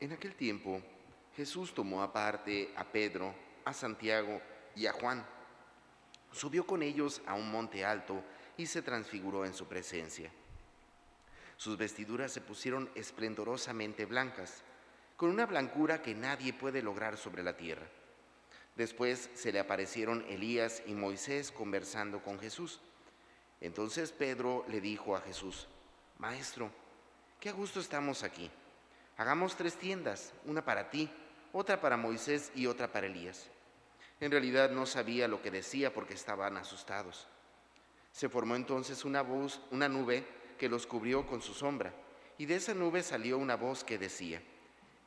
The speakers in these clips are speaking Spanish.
En aquel tiempo, Jesús tomó aparte a Pedro, a Santiago y a Juan. Subió con ellos a un monte alto y se transfiguró en su presencia. Sus vestiduras se pusieron esplendorosamente blancas, con una blancura que nadie puede lograr sobre la tierra. Después se le aparecieron Elías y Moisés conversando con Jesús. Entonces Pedro le dijo a Jesús, Maestro, qué gusto estamos aquí. Hagamos tres tiendas, una para ti, otra para Moisés y otra para Elías. En realidad no sabía lo que decía porque estaban asustados. Se formó entonces una voz, una nube que los cubrió con su sombra, y de esa nube salió una voz que decía,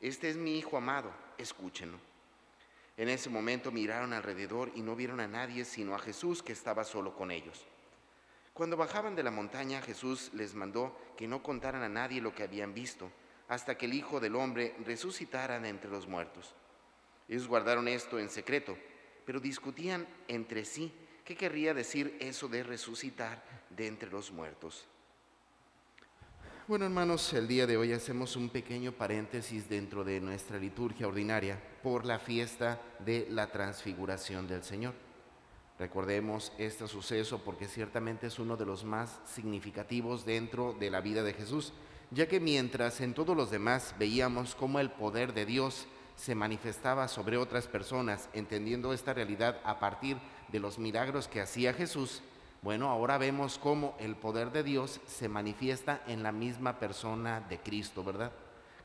Este es mi Hijo amado, escúchenlo. En ese momento miraron alrededor y no vieron a nadie sino a Jesús que estaba solo con ellos. Cuando bajaban de la montaña, Jesús les mandó que no contaran a nadie lo que habían visto, hasta que el Hijo del Hombre resucitara de entre los muertos. Ellos guardaron esto en secreto, pero discutían entre sí qué querría decir eso de resucitar de entre los muertos. Bueno, hermanos, el día de hoy hacemos un pequeño paréntesis dentro de nuestra liturgia ordinaria por la fiesta de la transfiguración del Señor. Recordemos este suceso porque ciertamente es uno de los más significativos dentro de la vida de Jesús, ya que mientras en todos los demás veíamos cómo el poder de Dios se manifestaba sobre otras personas, entendiendo esta realidad a partir de los milagros que hacía Jesús, bueno, ahora vemos cómo el poder de Dios se manifiesta en la misma persona de Cristo, ¿verdad?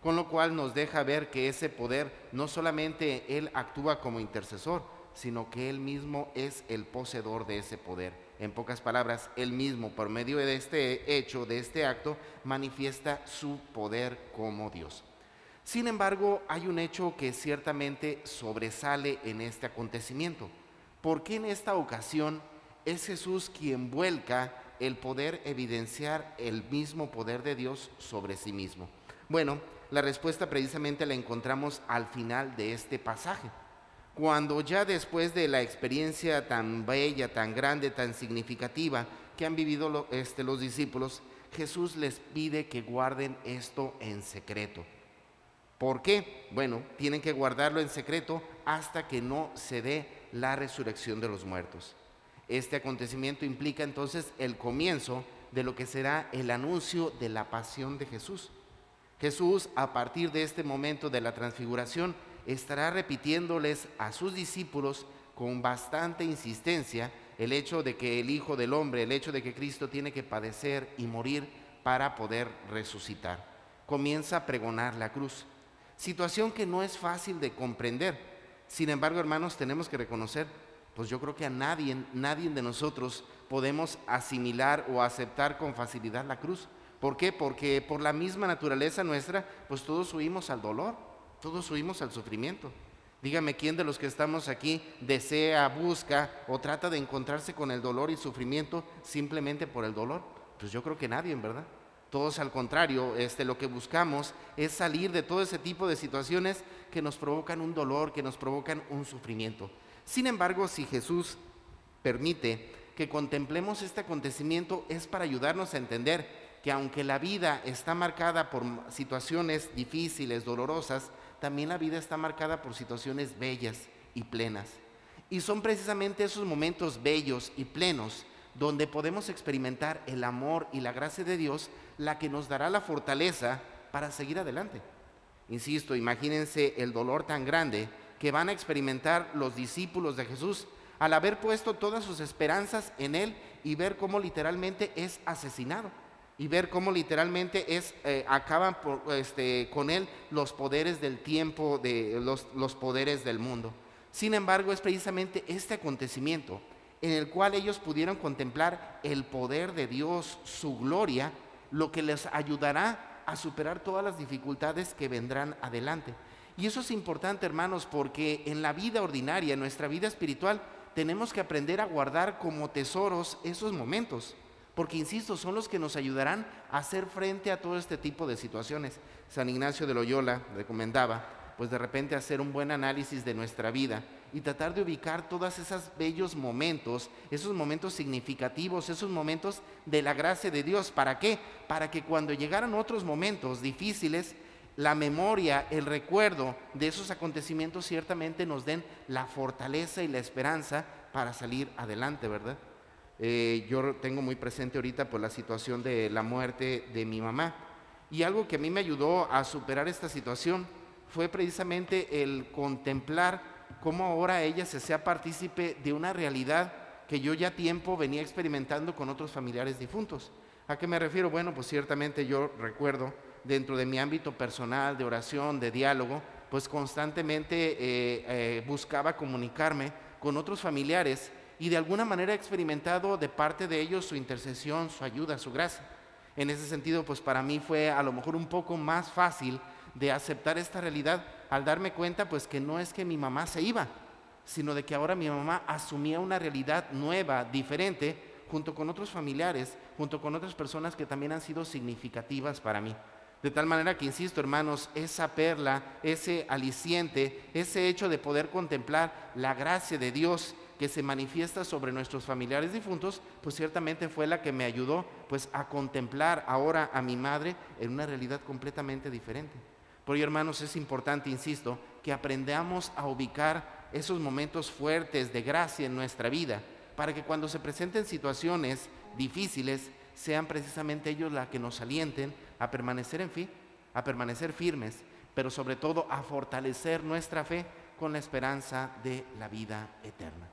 Con lo cual nos deja ver que ese poder no solamente Él actúa como intercesor, sino que Él mismo es el poseedor de ese poder. En pocas palabras, Él mismo, por medio de este hecho, de este acto, manifiesta su poder como Dios. Sin embargo, hay un hecho que ciertamente sobresale en este acontecimiento. ¿Por qué en esta ocasión es Jesús quien vuelca el poder evidenciar el mismo poder de Dios sobre sí mismo? Bueno, la respuesta precisamente la encontramos al final de este pasaje. Cuando ya después de la experiencia tan bella, tan grande, tan significativa que han vivido este, los discípulos, Jesús les pide que guarden esto en secreto. ¿Por qué? Bueno, tienen que guardarlo en secreto hasta que no se dé la resurrección de los muertos. Este acontecimiento implica entonces el comienzo de lo que será el anuncio de la pasión de Jesús. Jesús, a partir de este momento de la transfiguración, estará repitiéndoles a sus discípulos con bastante insistencia el hecho de que el Hijo del Hombre, el hecho de que Cristo tiene que padecer y morir para poder resucitar. Comienza a pregonar la cruz, situación que no es fácil de comprender. Sin embargo, hermanos, tenemos que reconocer pues yo creo que a nadie, nadie de nosotros podemos asimilar o aceptar con facilidad la cruz. ¿Por qué? Porque por la misma naturaleza nuestra, pues todos huimos al dolor, todos huimos al sufrimiento. Dígame quién de los que estamos aquí desea, busca o trata de encontrarse con el dolor y sufrimiento simplemente por el dolor. Pues yo creo que nadie, en verdad. Todos al contrario, este, lo que buscamos es salir de todo ese tipo de situaciones que nos provocan un dolor, que nos provocan un sufrimiento. Sin embargo, si Jesús permite que contemplemos este acontecimiento, es para ayudarnos a entender que aunque la vida está marcada por situaciones difíciles, dolorosas, también la vida está marcada por situaciones bellas y plenas. Y son precisamente esos momentos bellos y plenos donde podemos experimentar el amor y la gracia de Dios, la que nos dará la fortaleza para seguir adelante. Insisto, imagínense el dolor tan grande que van a experimentar los discípulos de Jesús al haber puesto todas sus esperanzas en Él y ver cómo literalmente es asesinado y ver cómo literalmente es, eh, acaban este, con Él los poderes del tiempo, de los, los poderes del mundo. Sin embargo, es precisamente este acontecimiento en el cual ellos pudieron contemplar el poder de Dios, su gloria, lo que les ayudará a superar todas las dificultades que vendrán adelante. Y eso es importante, hermanos, porque en la vida ordinaria, en nuestra vida espiritual, tenemos que aprender a guardar como tesoros esos momentos. Porque, insisto, son los que nos ayudarán a hacer frente a todo este tipo de situaciones. San Ignacio de Loyola recomendaba, pues de repente hacer un buen análisis de nuestra vida y tratar de ubicar todos esos bellos momentos, esos momentos significativos, esos momentos de la gracia de Dios. ¿Para qué? Para que cuando llegaran otros momentos difíciles, la memoria, el recuerdo de esos acontecimientos ciertamente nos den la fortaleza y la esperanza para salir adelante, ¿verdad? Eh, yo tengo muy presente ahorita pues, la situación de la muerte de mi mamá. Y algo que a mí me ayudó a superar esta situación fue precisamente el contemplar cómo ahora ella se sea partícipe de una realidad que yo ya tiempo venía experimentando con otros familiares difuntos. ¿A qué me refiero? Bueno, pues ciertamente yo recuerdo dentro de mi ámbito personal, de oración, de diálogo, pues constantemente eh, eh, buscaba comunicarme con otros familiares y de alguna manera he experimentado de parte de ellos su intercesión, su ayuda, su gracia. En ese sentido, pues para mí fue a lo mejor un poco más fácil de aceptar esta realidad al darme cuenta pues que no es que mi mamá se iba, sino de que ahora mi mamá asumía una realidad nueva, diferente, junto con otros familiares, junto con otras personas que también han sido significativas para mí. De tal manera que, insisto, hermanos, esa perla, ese aliciente, ese hecho de poder contemplar la gracia de Dios que se manifiesta sobre nuestros familiares difuntos, pues ciertamente fue la que me ayudó pues a contemplar ahora a mi madre en una realidad completamente diferente. Por ello, hermanos, es importante, insisto, que aprendamos a ubicar esos momentos fuertes de gracia en nuestra vida, para que cuando se presenten situaciones difíciles, sean precisamente ellos las que nos alienten a permanecer en fin, a permanecer firmes, pero sobre todo a fortalecer nuestra fe con la esperanza de la vida eterna.